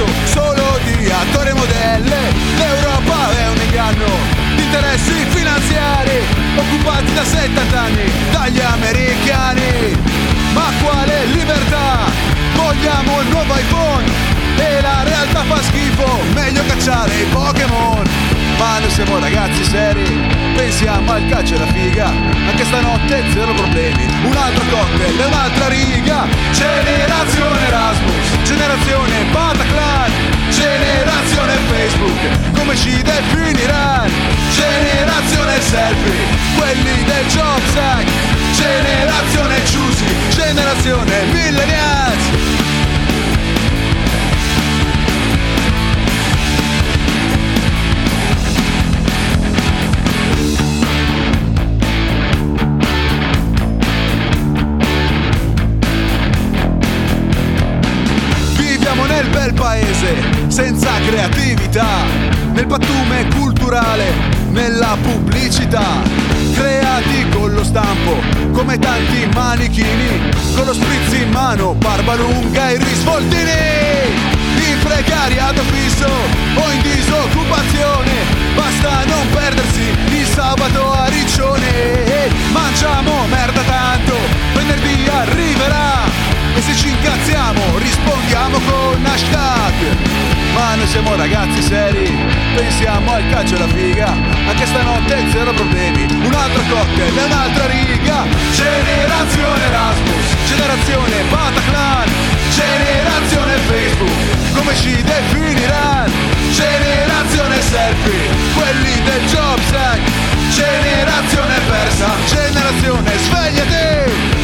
cazzo, solo di attori e modelle. L'Europa è un inganno, di interessi finanziari, occupati da 70 anni dagli americani. Ma quale libertà? Vogliamo il nuovo iPhone e la realtà fa schifo, meglio cacciare i Pokémon. Ma noi siamo ragazzi seri, pensiamo al calcio e alla figa, anche stanotte zero problemi, un altro cocktail e un'altra riga. Generazione Erasmus, generazione Bataclan, generazione Facebook, come ci definiranno? Generazione selfie, quelli del Jobs Act, generazione Ciusi, generazione Millennials. Bel paese, senza creatività, nel pattume culturale, nella pubblicità. Creati con lo stampo, come tanti manichini, con lo spritz in mano, barba lunga e risvoltini. In precariato fisso o in disoccupazione, basta non perdersi il sabato a Riccione. Mangiamo merda tanto, venerdì arriverà. E se ci incazziamo rispondiamo con hashtag. Ma noi siamo ragazzi seri Pensiamo al calcio e alla figa. Anche stanotte zero problemi Un altro cocktail e un'altra riga. Generazione Erasmus Generazione Bataclan. Generazione Facebook Come ci definiranno Generazione selfie Quelli del Jobs Act Generazione persa Generazione svegliati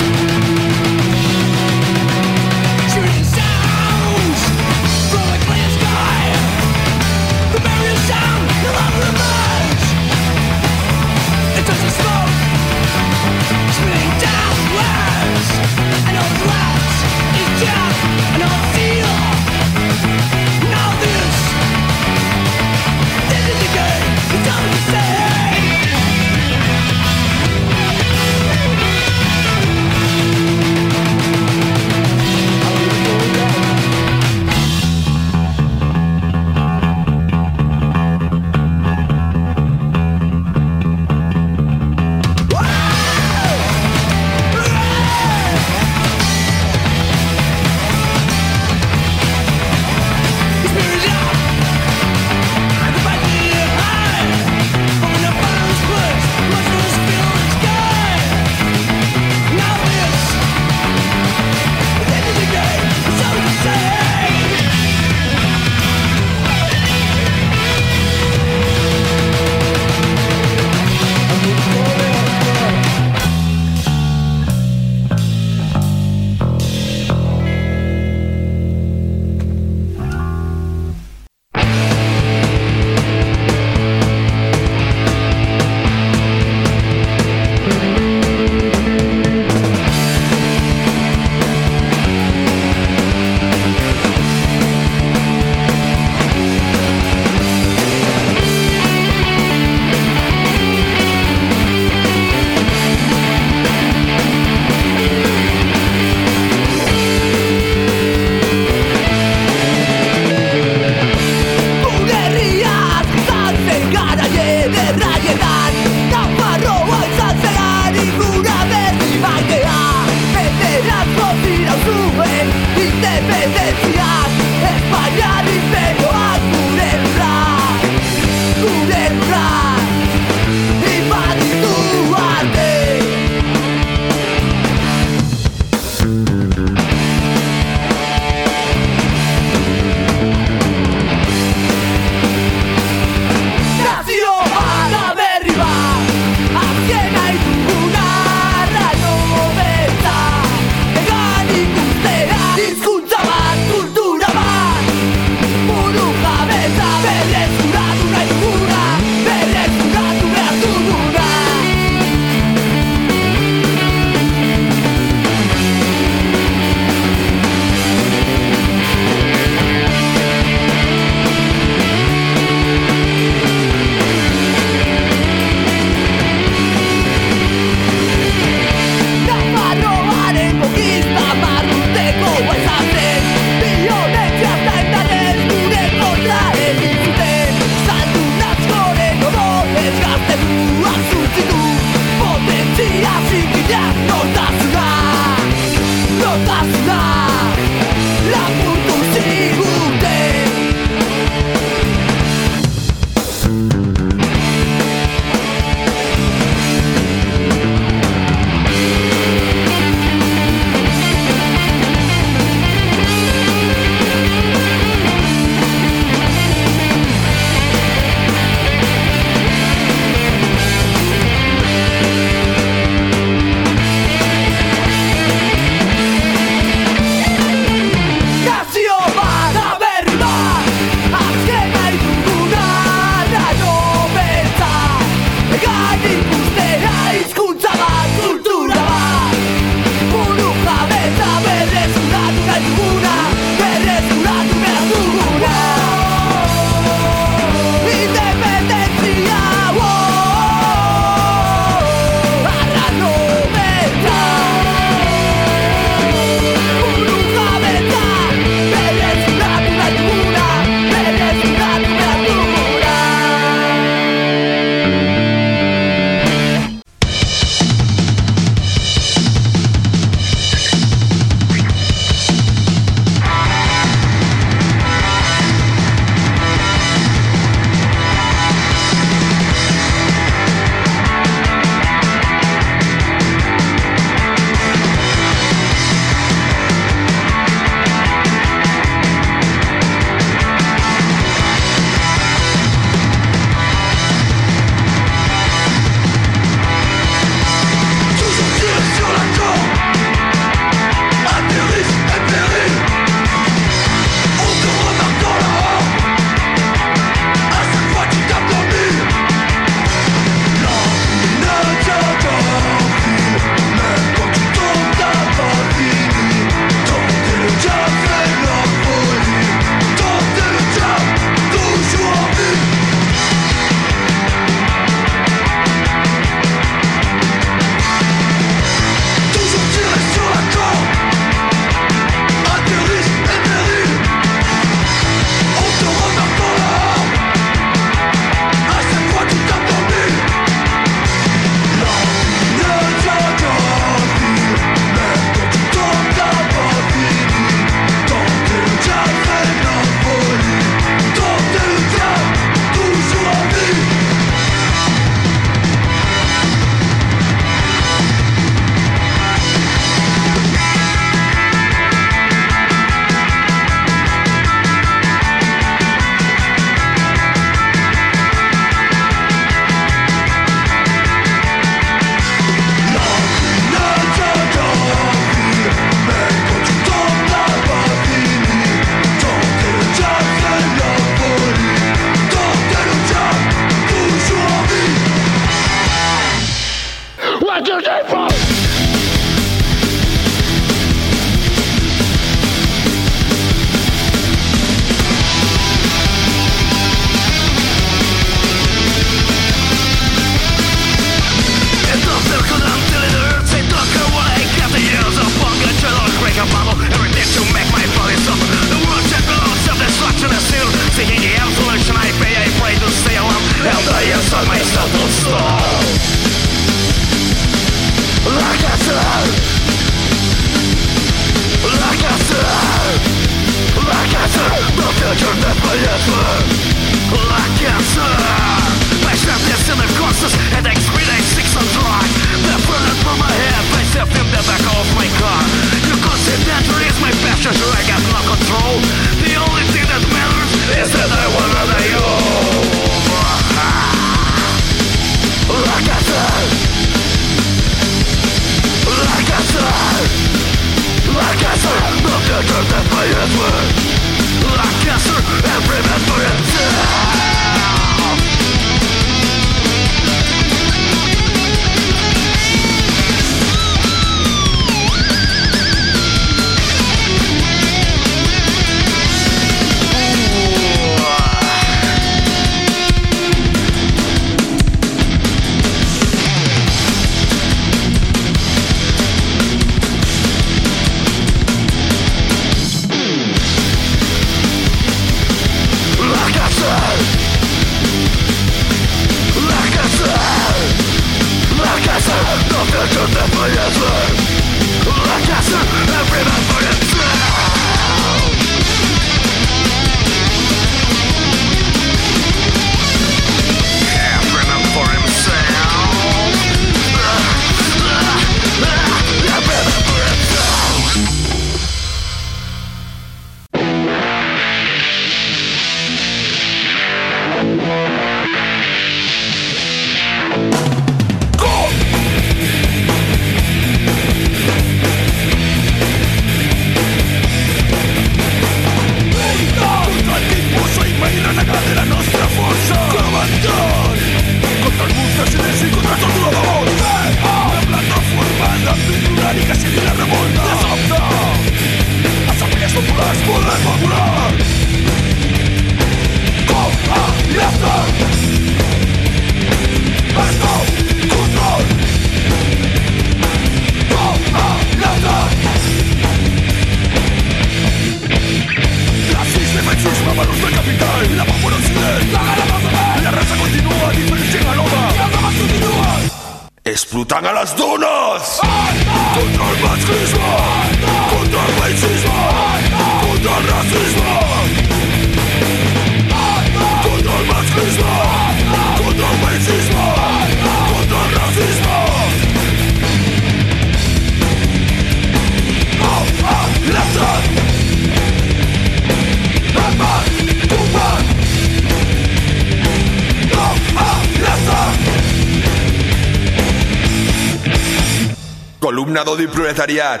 Voluntariat.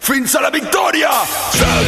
Fins a la victòria! Sí!